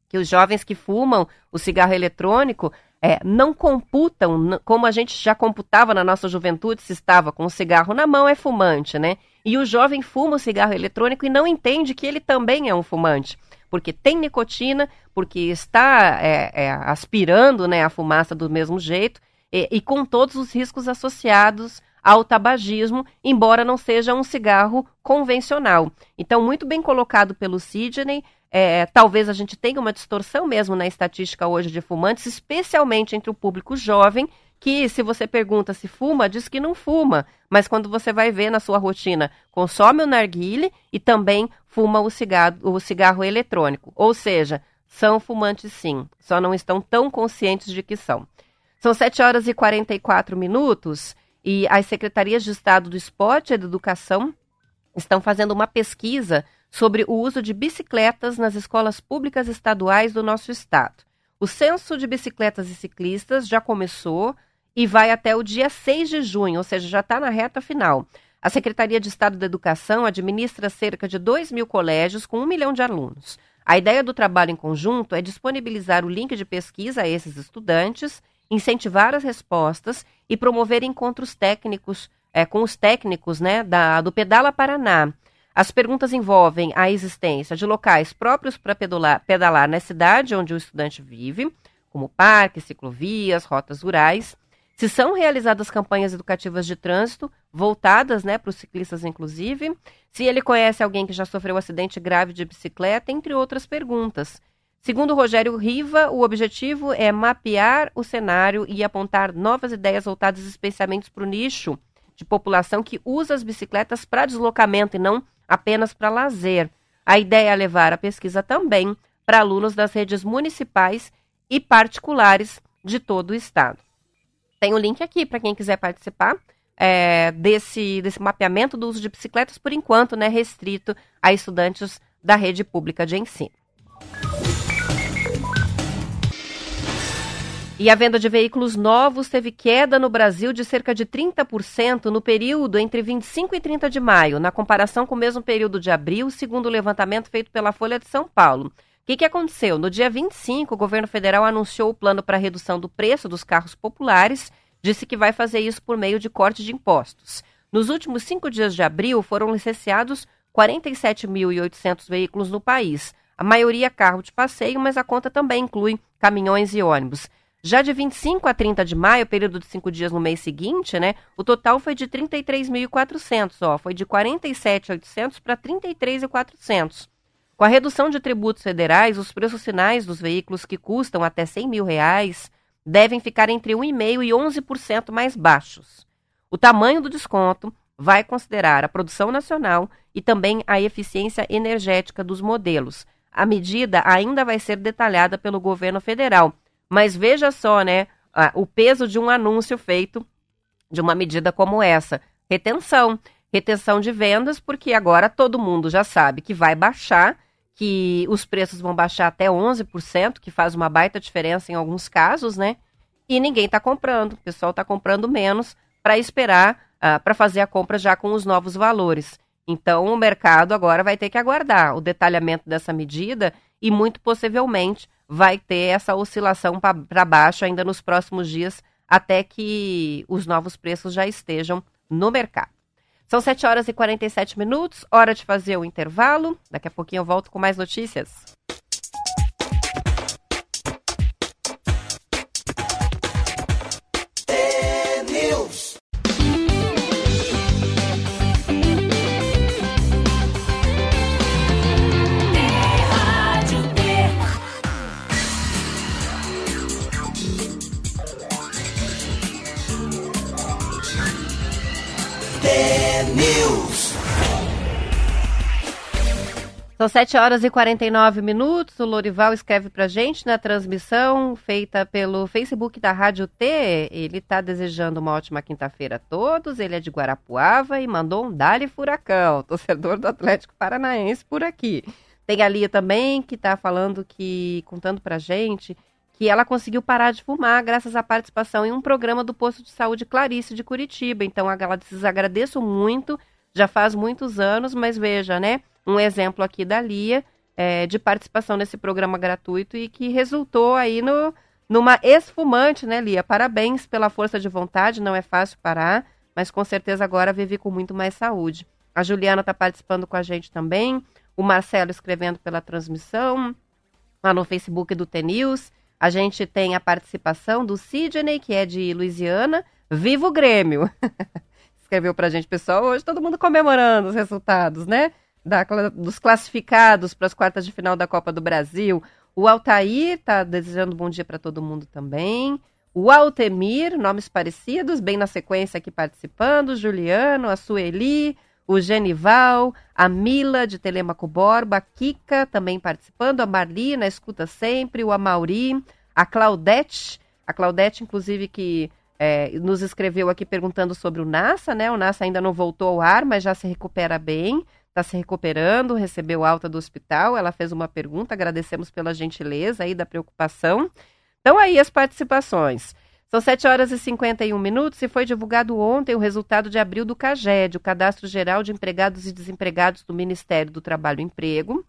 S2: que os jovens que fumam o cigarro eletrônico é, não computam, como a gente já computava na nossa juventude, se estava com o cigarro na mão, é fumante, né? E o jovem fuma o cigarro eletrônico e não entende que ele também é um fumante porque tem nicotina, porque está é, é, aspirando né, a fumaça do mesmo jeito e, e com todos os riscos associados ao tabagismo, embora não seja um cigarro convencional. Então, muito bem colocado pelo Sidney. É, talvez a gente tenha uma distorção mesmo na estatística hoje de fumantes, especialmente entre o público jovem, que se você pergunta se fuma, diz que não fuma, mas quando você vai ver na sua rotina, consome o narguile e também fuma o cigarro, o cigarro eletrônico. Ou seja, são fumantes sim, só não estão tão conscientes de que são. São 7 horas e 44 minutos e as secretarias de Estado do Esporte e da Educação estão fazendo uma pesquisa sobre o uso de bicicletas nas escolas públicas estaduais do nosso estado. O censo de bicicletas e ciclistas já começou e vai até o dia 6 de junho, ou seja, já está na reta final. A Secretaria de Estado da Educação administra cerca de 2 mil colégios com um milhão de alunos. A ideia do trabalho em conjunto é disponibilizar o link de pesquisa a esses estudantes, incentivar as respostas e promover encontros técnicos é, com os técnicos né, da, do Pedala Paraná. As perguntas envolvem a existência de locais próprios para pedalar, na cidade onde o estudante vive, como parques, ciclovias, rotas rurais, se são realizadas campanhas educativas de trânsito, voltadas né, para os ciclistas, inclusive, se ele conhece alguém que já sofreu um acidente grave de bicicleta, entre outras perguntas. Segundo Rogério Riva, o objetivo é mapear o cenário e apontar novas ideias voltadas especialmente para o nicho de população que usa as bicicletas para deslocamento e não apenas para lazer. A ideia é levar a pesquisa também para alunos das redes municipais e particulares de todo o estado. Tem o um link aqui para quem quiser participar é, desse, desse mapeamento do uso de bicicletas, por enquanto, né, restrito a estudantes da rede pública de ensino. E a venda de veículos novos teve queda no Brasil de cerca de 30% no período entre 25 e 30 de maio, na comparação com o mesmo período de abril, segundo o levantamento feito pela Folha de São Paulo. O que, que aconteceu? No dia 25, o governo federal anunciou o plano para redução do preço dos carros populares, disse que vai fazer isso por meio de corte de impostos. Nos últimos cinco dias de abril, foram licenciados 47.800 veículos no país. A maioria carro de passeio, mas a conta também inclui caminhões e ônibus. Já de 25 a 30 de maio, período de cinco dias no mês seguinte, né, o total foi de 33.400, ó, foi de 47.800 para 33.400. Com a redução de tributos federais, os preços finais dos veículos que custam até 100 mil reais devem ficar entre 1,5% e 11% mais baixos. O tamanho do desconto vai considerar a produção nacional e também a eficiência energética dos modelos. A medida ainda vai ser detalhada pelo governo federal mas veja só, né, o peso de um anúncio feito de uma medida como essa. Retenção. Retenção de vendas, porque agora todo mundo já sabe que vai baixar, que os preços vão baixar até 11%, que faz uma baita diferença em alguns casos, né? E ninguém está comprando. O pessoal está comprando menos para esperar, uh, para fazer a compra já com os novos valores. Então, o mercado agora vai ter que aguardar o detalhamento dessa medida e, muito possivelmente, vai ter essa oscilação para baixo ainda nos próximos dias, até que os novos preços já estejam no mercado. São 7 horas e 47 minutos, hora de fazer o intervalo. Daqui a pouquinho eu volto com mais notícias. São 7 horas e 49 minutos. O Lorival escreve pra gente na transmissão feita pelo Facebook da Rádio T. Ele está desejando uma ótima quinta-feira a todos. Ele é de Guarapuava e mandou um Dali Furacão, [laughs] torcedor do Atlético Paranaense por aqui. Tem a Lia também que está falando que, contando pra gente, que ela conseguiu parar de fumar graças à participação em um programa do Posto de Saúde Clarice de Curitiba. Então, ela diz, agradeço muito, já faz muitos anos, mas veja, né? Um exemplo aqui da Lia é, de participação nesse programa gratuito e que resultou aí no, numa esfumante, né, Lia? Parabéns pela força de vontade, não é fácil parar, mas com certeza agora vive com muito mais saúde. A Juliana está participando com a gente também, o Marcelo escrevendo pela transmissão, lá no Facebook do TNews. A gente tem a participação do Sidney, que é de Louisiana. Viva o Grêmio! [laughs] Escreveu pra gente, pessoal, hoje todo mundo comemorando os resultados, né? Da, dos classificados para as quartas de final da Copa do Brasil. O Altair está desejando bom dia para todo mundo também. O Altemir, nomes parecidos, bem na sequência aqui participando. Juliano, a Sueli, o Genival, a Mila de Telemaco Borba, a Kika também participando, a Marlina escuta sempre, o Amauri, a Claudete, a Claudete, inclusive, que é, nos escreveu aqui perguntando sobre o NASA, né? O NASA ainda não voltou ao ar, mas já se recupera bem, está se recuperando, recebeu alta do hospital. Ela fez uma pergunta, agradecemos pela gentileza aí da preocupação. Então, aí as participações. São 7 horas e 51 minutos e foi divulgado ontem o resultado de abril do CAGED, o Cadastro Geral de Empregados e Desempregados do Ministério do Trabalho e Emprego.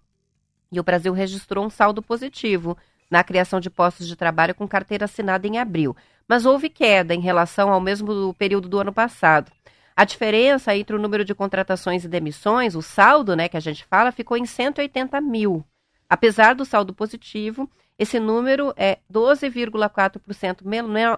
S2: E o Brasil registrou um saldo positivo na criação de postos de trabalho com carteira assinada em abril, mas houve queda em relação ao mesmo período do ano passado. A diferença entre o número de contratações e demissões, o saldo, né, que a gente fala, ficou em 180 mil. Apesar do saldo positivo, esse número é 12,4%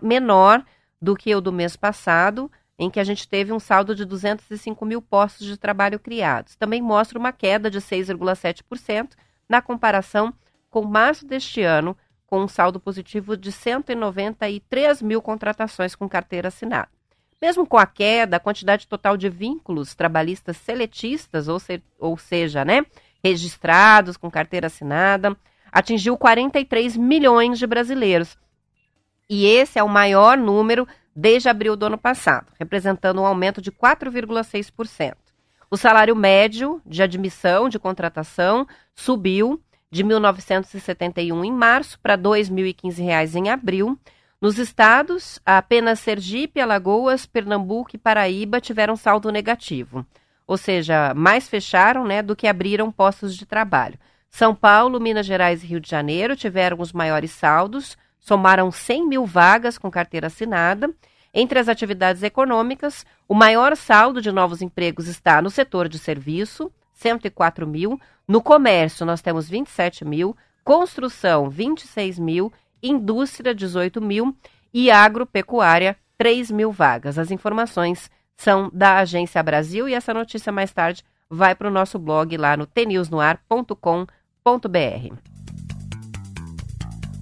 S2: menor do que o do mês passado, em que a gente teve um saldo de 205 mil postos de trabalho criados. Também mostra uma queda de 6,7% na comparação com março deste ano, com um saldo positivo de 193 mil contratações com carteira assinada. Mesmo com a queda, a quantidade total de vínculos trabalhistas seletistas, ou, se, ou seja, né, registrados com carteira assinada, atingiu 43 milhões de brasileiros. E esse é o maior número desde abril do ano passado, representando um aumento de 4,6%. O salário médio de admissão de contratação subiu de 1.971 em março para R$ 2.015 em abril. Nos estados, apenas Sergipe, Alagoas, Pernambuco e Paraíba tiveram saldo negativo, ou seja, mais fecharam né, do que abriram postos de trabalho. São Paulo, Minas Gerais e Rio de Janeiro tiveram os maiores saldos, somaram 100 mil vagas com carteira assinada. Entre as atividades econômicas, o maior saldo de novos empregos está no setor de serviço, 104 mil, no comércio, nós temos 27 mil, construção, 26 mil, indústria, 18 mil e agropecuária, 3 mil vagas. As informações são da Agência Brasil e essa notícia mais tarde vai para o nosso blog lá no tnewsnoar.com.br.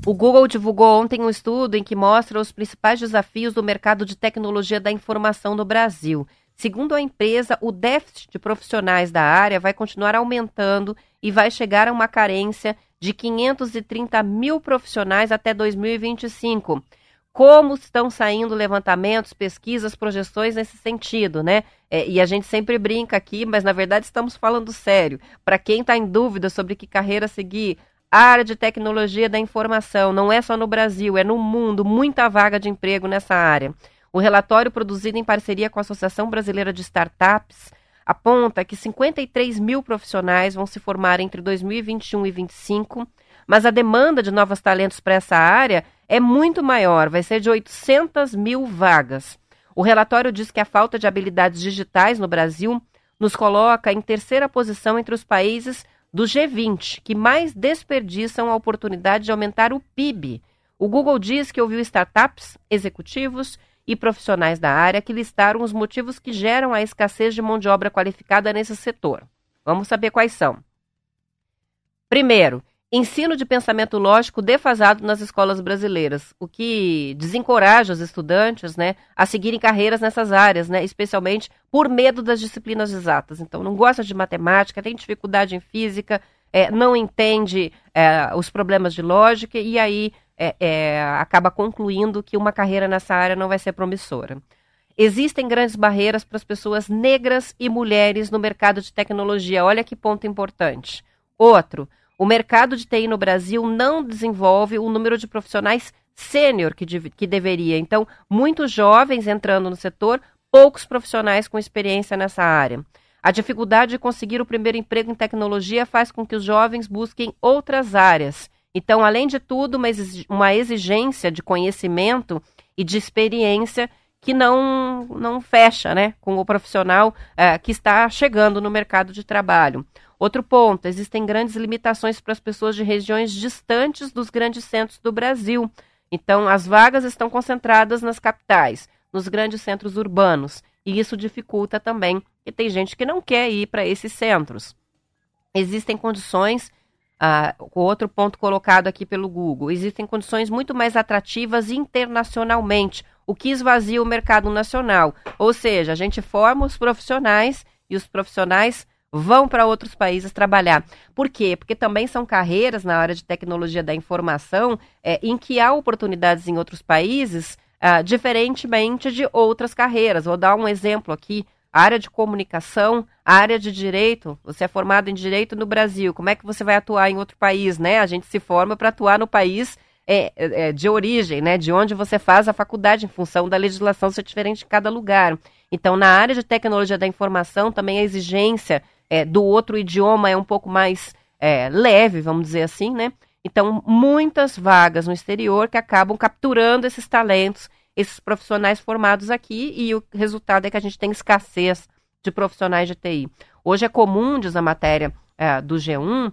S2: O Google divulgou ontem um estudo em que mostra os principais desafios do mercado de tecnologia da informação no Brasil. Segundo a empresa, o déficit de profissionais da área vai continuar aumentando e vai chegar a uma carência de 530 mil profissionais até 2025. Como estão saindo levantamentos, pesquisas, projeções nesse sentido, né? É, e a gente sempre brinca aqui, mas na verdade estamos falando sério. Para quem está em dúvida sobre que carreira seguir, área de tecnologia da informação não é só no Brasil, é no mundo, muita vaga de emprego nessa área. O relatório produzido em parceria com a Associação Brasileira de Startups aponta que 53 mil profissionais vão se formar entre 2021 e 2025, mas a demanda de novos talentos para essa área é muito maior, vai ser de 800 mil vagas. O relatório diz que a falta de habilidades digitais no Brasil nos coloca em terceira posição entre os países do G20, que mais desperdiçam a oportunidade de aumentar o PIB. O Google diz que ouviu startups, executivos e profissionais da área que listaram os motivos que geram a escassez de mão de obra qualificada nesse setor. Vamos saber quais são. Primeiro, ensino de pensamento lógico defasado nas escolas brasileiras, o que desencoraja os estudantes né, a seguirem carreiras nessas áreas, né, especialmente por medo das disciplinas exatas. Então, não gosta de matemática, tem dificuldade em física, é, não entende é, os problemas de lógica e aí é, é, acaba concluindo que uma carreira nessa área não vai ser promissora. Existem grandes barreiras para as pessoas negras e mulheres no mercado de tecnologia. Olha que ponto importante. Outro, o mercado de TI no Brasil não desenvolve o número de profissionais sênior que, de, que deveria. Então, muitos jovens entrando no setor, poucos profissionais com experiência nessa área. A dificuldade de conseguir o primeiro emprego em tecnologia faz com que os jovens busquem outras áreas então, além de tudo, uma exigência de conhecimento e de experiência que não, não fecha né, com o profissional é, que está chegando no mercado de trabalho. Outro ponto: existem grandes limitações para as pessoas de regiões distantes dos grandes centros do Brasil. Então, as vagas estão concentradas nas capitais, nos grandes centros urbanos, e isso dificulta também, que tem gente que não quer ir para esses centros. Existem condições ah, outro ponto colocado aqui pelo Google, existem condições muito mais atrativas internacionalmente, o que esvazia o mercado nacional. Ou seja, a gente forma os profissionais e os profissionais vão para outros países trabalhar. Por quê? Porque também são carreiras na área de tecnologia da informação é, em que há oportunidades em outros países, ah, diferentemente de outras carreiras. Vou dar um exemplo aqui. Área de comunicação, área de direito. Você é formado em direito no Brasil. Como é que você vai atuar em outro país, né? A gente se forma para atuar no país é, é, de origem, né? De onde você faz a faculdade, em função da legislação ser diferente em cada lugar. Então, na área de tecnologia da informação, também a exigência é, do outro idioma é um pouco mais é, leve, vamos dizer assim, né? Então, muitas vagas no exterior que acabam capturando esses talentos, esses profissionais formados aqui, e o resultado é que a gente tem escassez de profissionais de TI. Hoje é comum, diz a matéria é, do G1,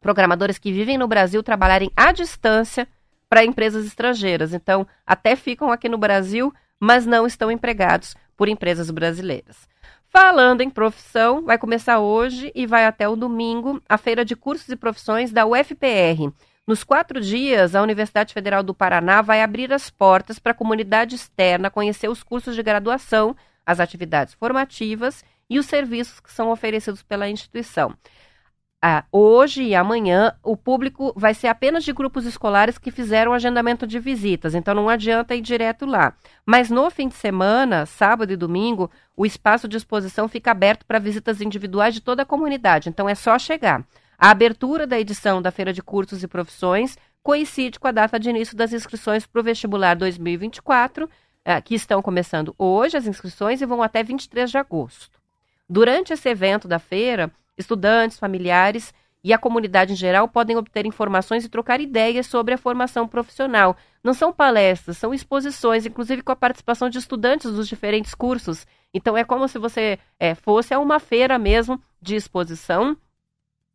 S2: programadores que vivem no Brasil trabalharem à distância para empresas estrangeiras. Então, até ficam aqui no Brasil, mas não estão empregados por empresas brasileiras. Falando em profissão, vai começar hoje e vai até o domingo a Feira de Cursos e Profissões da UFPR. Nos quatro dias, a Universidade Federal do Paraná vai abrir as portas para a comunidade externa conhecer os cursos de graduação, as atividades formativas e os serviços que são oferecidos pela instituição ah, hoje e amanhã o público vai ser apenas de grupos escolares que fizeram agendamento de visitas, então não adianta ir direto lá. Mas no fim de semana, sábado e domingo, o espaço de exposição fica aberto para visitas individuais de toda a comunidade, então é só chegar. A abertura da edição da Feira de Cursos e Profissões coincide com a data de início das inscrições para o vestibular 2024, ah, que estão começando hoje as inscrições e vão até 23 de agosto. Durante esse evento da feira, Estudantes, familiares e a comunidade em geral podem obter informações e trocar ideias sobre a formação profissional. Não são palestras, são exposições, inclusive com a participação de estudantes dos diferentes cursos. Então é como se você é, fosse a uma feira mesmo de exposição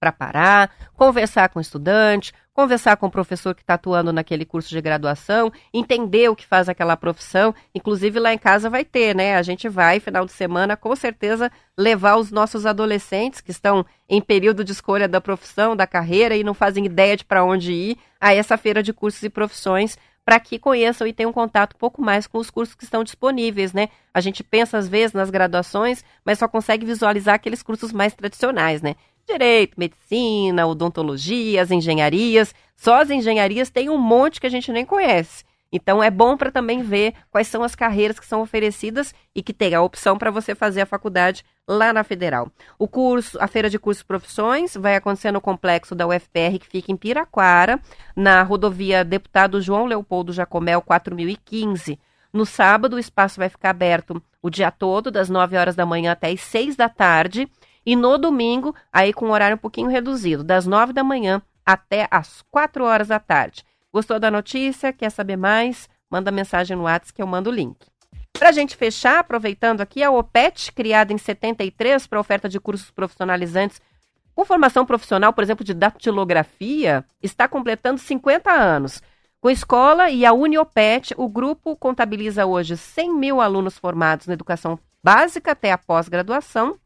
S2: para parar, conversar com o estudante, conversar com o professor que está atuando naquele curso de graduação, entender o que faz aquela profissão. Inclusive lá em casa vai ter, né? A gente vai, final de semana, com certeza, levar os nossos adolescentes que estão em período de escolha da profissão, da carreira e não fazem ideia de para onde ir, a essa feira de cursos e profissões para que conheçam e tenham contato um pouco mais com os cursos que estão disponíveis, né? A gente pensa às vezes nas graduações, mas só consegue visualizar aqueles cursos mais tradicionais, né? Direito, medicina, odontologia, as engenharias. Só as engenharias tem um monte que a gente nem conhece. Então é bom para também ver quais são as carreiras que são oferecidas e que tem a opção para você fazer a faculdade lá na Federal. O curso, a feira de cursos profissões vai acontecer no complexo da UFPR que fica em Piraquara, na rodovia Deputado João Leopoldo Jacomel 4015. No sábado o espaço vai ficar aberto o dia todo, das 9 horas da manhã até as 6 da tarde. E no domingo, aí com um horário um pouquinho reduzido, das 9 da manhã até as 4 horas da tarde. Gostou da notícia? Quer saber mais? Manda mensagem no WhatsApp que eu mando o link. Para a gente fechar, aproveitando aqui, a OPET, criada em 73 para oferta de cursos profissionalizantes com formação profissional, por exemplo, de datilografia, está completando 50 anos. Com a escola e a Uniopet, o grupo contabiliza hoje 100 mil alunos formados na educação básica até a pós-graduação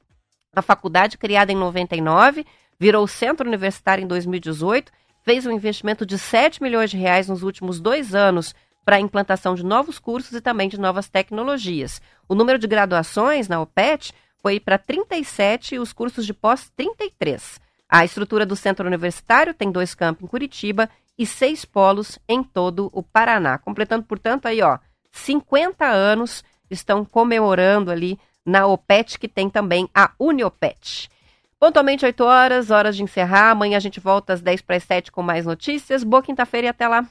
S2: a faculdade, criada em 99, virou centro universitário em 2018, fez um investimento de 7 milhões de reais nos últimos dois anos para a implantação de novos cursos e também de novas tecnologias. O número de graduações na OPET foi para 37 e os cursos de pós 33. A estrutura do centro universitário tem dois campos em Curitiba e seis polos em todo o Paraná. Completando, portanto, aí, ó, 50 anos estão comemorando ali na OPET, que tem também a Uniopet. Pontualmente 8 horas, horas de encerrar. Amanhã a gente volta às 10 para as 7 com mais notícias. Boa quinta-feira e até lá.